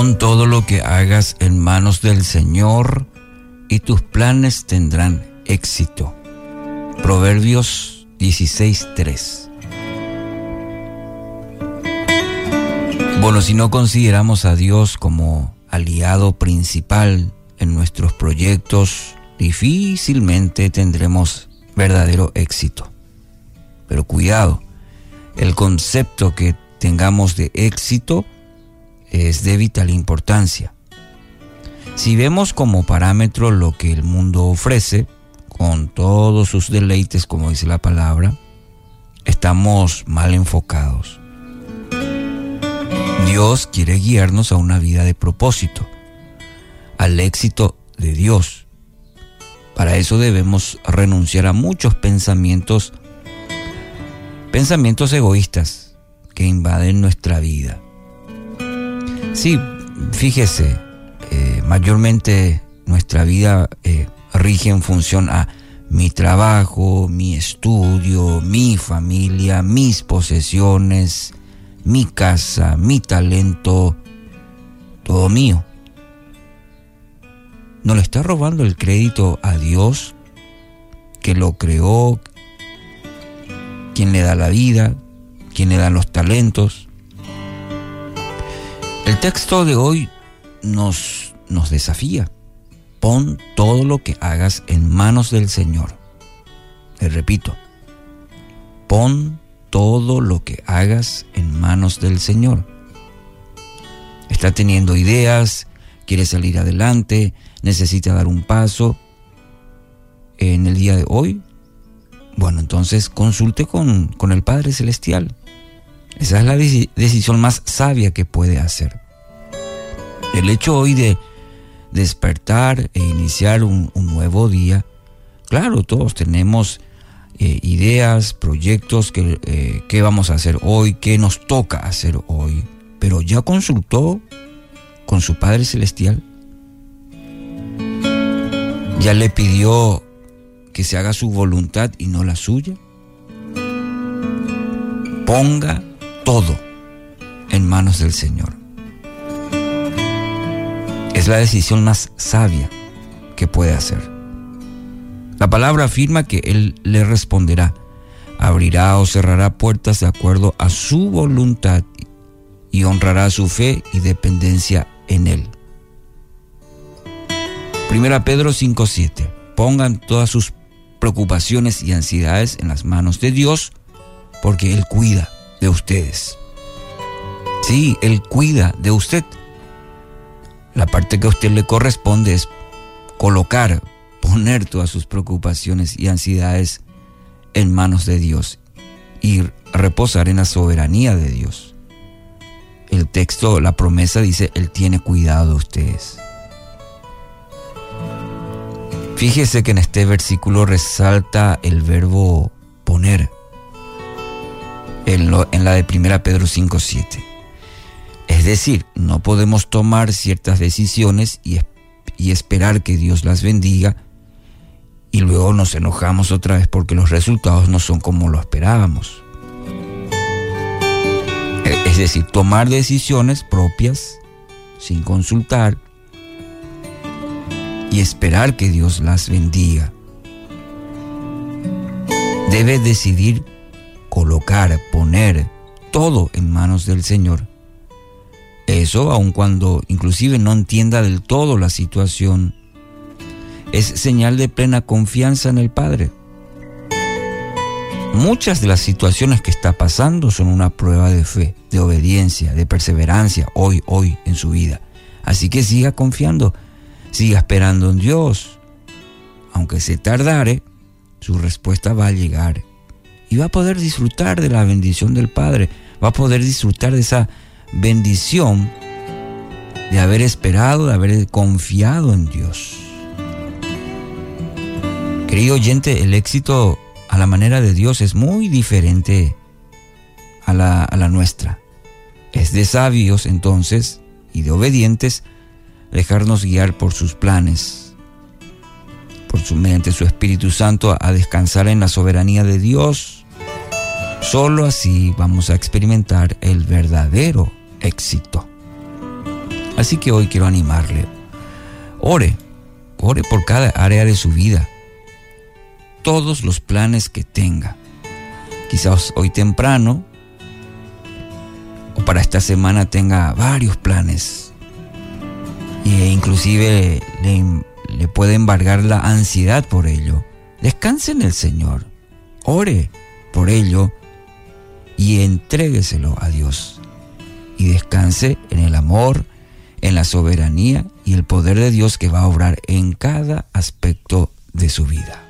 Todo lo que hagas en manos del Señor y tus planes tendrán éxito. Proverbios 16:3 Bueno, si no consideramos a Dios como aliado principal en nuestros proyectos, difícilmente tendremos verdadero éxito. Pero cuidado, el concepto que tengamos de éxito es de vital importancia. Si vemos como parámetro lo que el mundo ofrece, con todos sus deleites, como dice la palabra, estamos mal enfocados. Dios quiere guiarnos a una vida de propósito, al éxito de Dios. Para eso debemos renunciar a muchos pensamientos, pensamientos egoístas que invaden nuestra vida. Sí, fíjese, eh, mayormente nuestra vida eh, rige en función a mi trabajo, mi estudio, mi familia, mis posesiones, mi casa, mi talento, todo mío. ¿No le está robando el crédito a Dios que lo creó, quien le da la vida, quien le da los talentos? Texto de hoy nos, nos desafía. Pon todo lo que hagas en manos del Señor. Le repito, pon todo lo que hagas en manos del Señor. Está teniendo ideas, quiere salir adelante, necesita dar un paso en el día de hoy. Bueno, entonces consulte con, con el Padre Celestial. Esa es la decisión más sabia que puede hacer. El hecho hoy de despertar e iniciar un, nuevo día, claro, todos tenemos eh, ideas, proyectos, que, eh, qué vamos a hacer hoy, qué nos toca hacer hoy, pero ya consultó con su Padre Celestial, ya le pidió que se haga su voluntad y no la suya. Ponga todo en manos del Señor. Es la decisión más sabia que puede hacer. La palabra afirma que Él le responderá, abrirá o cerrará puertas de acuerdo a su voluntad y honrará su fe y dependencia en Él. Primera Pedro 5:7. Pongan todas sus preocupaciones y ansiedades en las manos de Dios, porque Él cuida de ustedes. Sí, Él cuida de usted. La parte que a usted le corresponde es colocar poner todas sus preocupaciones y ansiedades en manos de Dios y reposar en la soberanía de Dios. El texto, la promesa dice, Él tiene cuidado de ustedes. Fíjese que en este versículo resalta el verbo poner en, la de 1 Pedro 5.7. Es decir, no podemos tomar ciertas decisiones y, y esperar que Dios las bendiga y luego nos enojamos otra vez porque los resultados no son como lo esperábamos. E, es decir, tomar decisiones propias sin consultar y esperar que Dios las bendiga. Debe decidir colocar, poner todo en manos del Señor. Eso aun cuando inclusive no entienda del todo la situación es señal de plena confianza en el Padre. Muchas de las situaciones que está pasando son una prueba de fe, de obediencia, de perseverancia hoy, hoy en su vida. Así que siga confiando, siga esperando en Dios. Aunque se tardare, su respuesta va a llegar. Y va a poder disfrutar de la bendición del Padre. Va a poder disfrutar de esa bendición de haber esperado, de haber confiado en Dios. Querido oyente, el éxito a la manera de Dios es muy diferente a la, a la nuestra. Es de sabios entonces y de obedientes dejarnos guiar por sus planes, por su mediante su Espíritu Santo a descansar en la soberanía de Dios. Solo así vamos a experimentar el verdadero éxito. Así que hoy quiero animarle. Ore, ore por cada área de su vida. Todos los planes que tenga. Quizás hoy temprano o para esta semana tenga varios planes. E inclusive le, le puede embargar la ansiedad por ello. Descanse en el Señor. Ore por ello y entrégueselo a Dios. Y descanse en el amor, en la soberanía y el poder de Dios que va a obrar en cada aspecto de su vida.